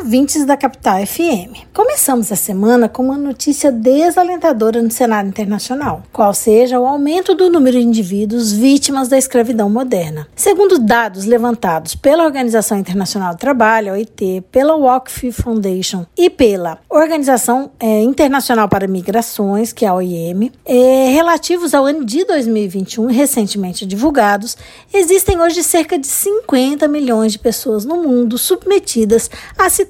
ouvintes da Capital FM. Começamos a semana com uma notícia desalentadora no cenário internacional, qual seja o aumento do número de indivíduos vítimas da escravidão moderna. Segundo dados levantados pela Organização Internacional do Trabalho, OIT, pela Walk Foundation e pela Organização é, Internacional para Migrações, que é a OIM, é, relativos ao ano de 2021 recentemente divulgados, existem hoje cerca de 50 milhões de pessoas no mundo submetidas a situações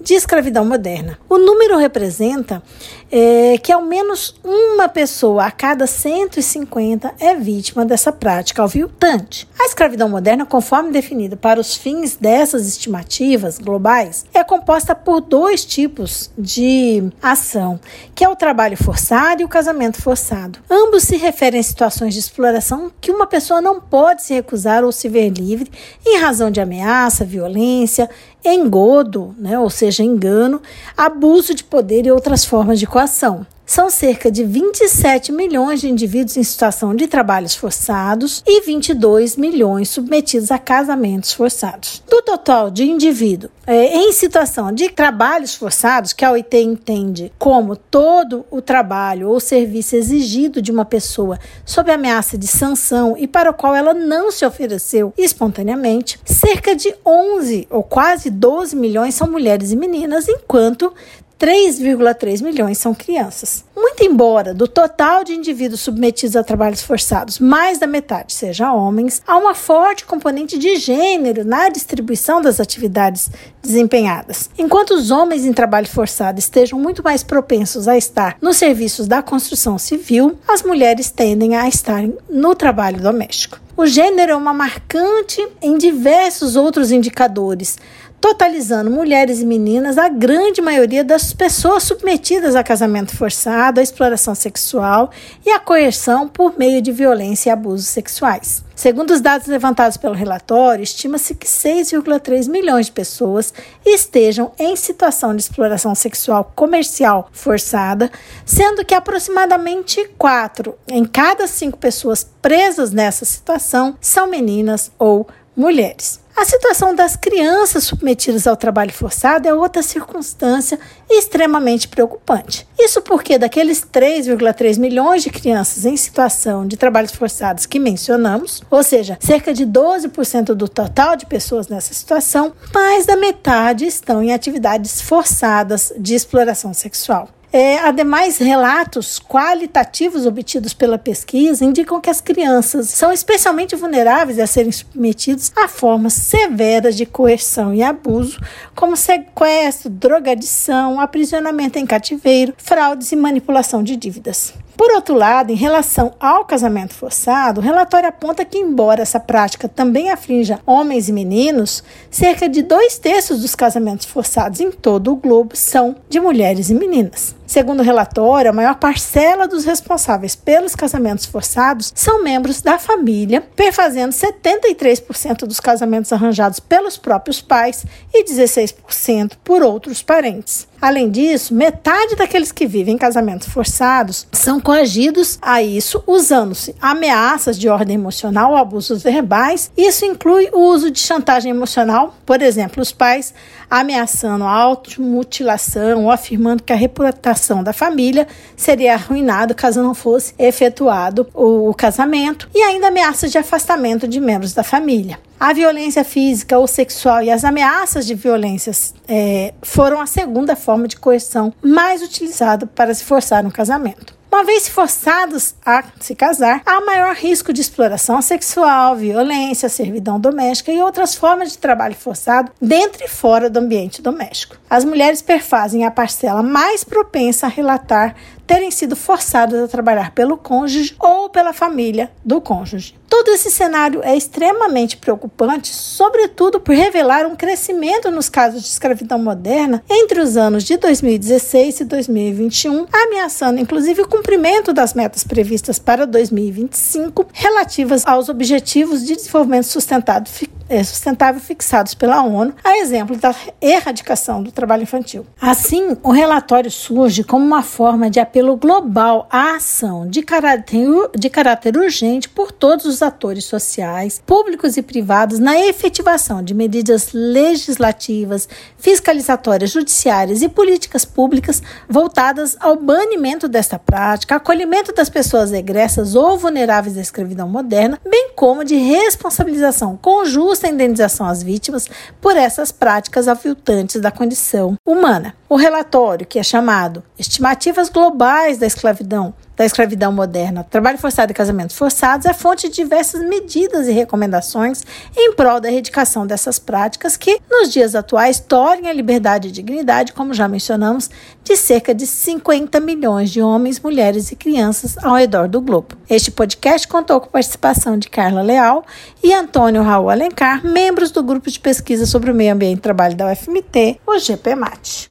de escravidão moderna. O número representa é, que ao menos uma pessoa a cada 150 é vítima dessa prática aviltante. A escravidão moderna, conforme definida para os fins dessas estimativas globais, é composta por dois tipos de ação, que é o trabalho forçado e o casamento forçado. Ambos se referem a situações de exploração que uma pessoa não pode se recusar ou se ver livre em razão de ameaça, violência, engodo, né, ou seja, engano, abuso de poder e outras formas de coação. São cerca de 27 milhões de indivíduos em situação de trabalhos forçados e 22 milhões submetidos a casamentos forçados. Do total de indivíduos é, em situação de trabalhos forçados, que a OIT entende como todo o trabalho ou serviço exigido de uma pessoa sob ameaça de sanção e para o qual ela não se ofereceu espontaneamente, cerca de 11 ou quase 12 milhões são mulheres e meninas, enquanto 3,3 milhões são crianças. Muito embora do total de indivíduos submetidos a trabalhos forçados, mais da metade seja homens, há uma forte componente de gênero na distribuição das atividades desempenhadas. Enquanto os homens em trabalho forçado estejam muito mais propensos a estar nos serviços da construção civil, as mulheres tendem a estar no trabalho doméstico. O gênero é uma marcante em diversos outros indicadores, totalizando mulheres e meninas a grande maioria das pessoas submetidas a casamento forçado, a exploração sexual e a coerção por meio de violência e abusos sexuais. Segundo os dados levantados pelo relatório, estima-se que 6,3 milhões de pessoas estejam em situação de exploração sexual comercial forçada, sendo que aproximadamente 4 em cada 5 pessoas presas nessa situação são meninas ou mulheres. A situação das crianças submetidas ao trabalho forçado é outra circunstância extremamente preocupante. Isso porque daqueles 3,3 milhões de crianças em situação de trabalhos forçados que mencionamos, ou seja, cerca de 12% do total de pessoas nessa situação, mais da metade estão em atividades forçadas de exploração sexual. É, ademais, relatos qualitativos obtidos pela pesquisa indicam que as crianças são especialmente vulneráveis a serem submetidas a formas severas de coerção e abuso, como sequestro, drogadição, aprisionamento em cativeiro, fraudes e manipulação de dívidas. Por outro lado, em relação ao casamento forçado, o relatório aponta que, embora essa prática também aflinja homens e meninos, cerca de dois terços dos casamentos forçados em todo o globo são de mulheres e meninas. Segundo o relatório, a maior parcela dos responsáveis pelos casamentos forçados são membros da família, perfazendo 73% dos casamentos arranjados pelos próprios pais e 16% por outros parentes. Além disso, metade daqueles que vivem em casamentos forçados são coagidos a isso usando-se ameaças de ordem emocional abusos verbais. Isso inclui o uso de chantagem emocional, por exemplo, os pais ameaçando automutilação ou afirmando que a reputação da família seria arruinada caso não fosse efetuado o casamento, e ainda ameaças de afastamento de membros da família. A violência física ou sexual e as ameaças de violências é, foram a segunda forma de coerção mais utilizada para se forçar um casamento. Uma vez forçados a se casar, há maior risco de exploração sexual, violência, servidão doméstica e outras formas de trabalho forçado dentro e fora do ambiente doméstico. As mulheres perfazem a parcela mais propensa a relatar terem sido forçadas a trabalhar pelo cônjuge ou pela família do cônjuge. Todo esse cenário é extremamente preocupante, sobretudo por revelar um crescimento nos casos de escravidão moderna entre os anos de 2016 e 2021, ameaçando inclusive o cumprimento das metas previstas para 2025 relativas aos Objetivos de Desenvolvimento é, Sustentável fixados pela ONU, a exemplo da erradicação do trabalho infantil. Assim, o relatório surge como uma forma de apelo apelo global à ação de caráter, de caráter urgente por todos os atores sociais, públicos e privados, na efetivação de medidas legislativas, fiscalizatórias, judiciárias e políticas públicas voltadas ao banimento desta prática, acolhimento das pessoas egressas ou vulneráveis da escravidão moderna, bem como de responsabilização com justa indenização às vítimas por essas práticas aviltantes da condição humana. O relatório, que é chamado Estimativas Globais da Escravidão, da escravidão moderna, trabalho forçado e casamentos forçados, é fonte de diversas medidas e recomendações em prol da erradicação dessas práticas que, nos dias atuais, tornem a liberdade e dignidade, como já mencionamos, de cerca de 50 milhões de homens, mulheres e crianças ao redor do globo. Este podcast contou com a participação de Carla Leal e Antônio Raul Alencar, membros do grupo de pesquisa sobre o meio ambiente e trabalho da UFMT, o GPMAT.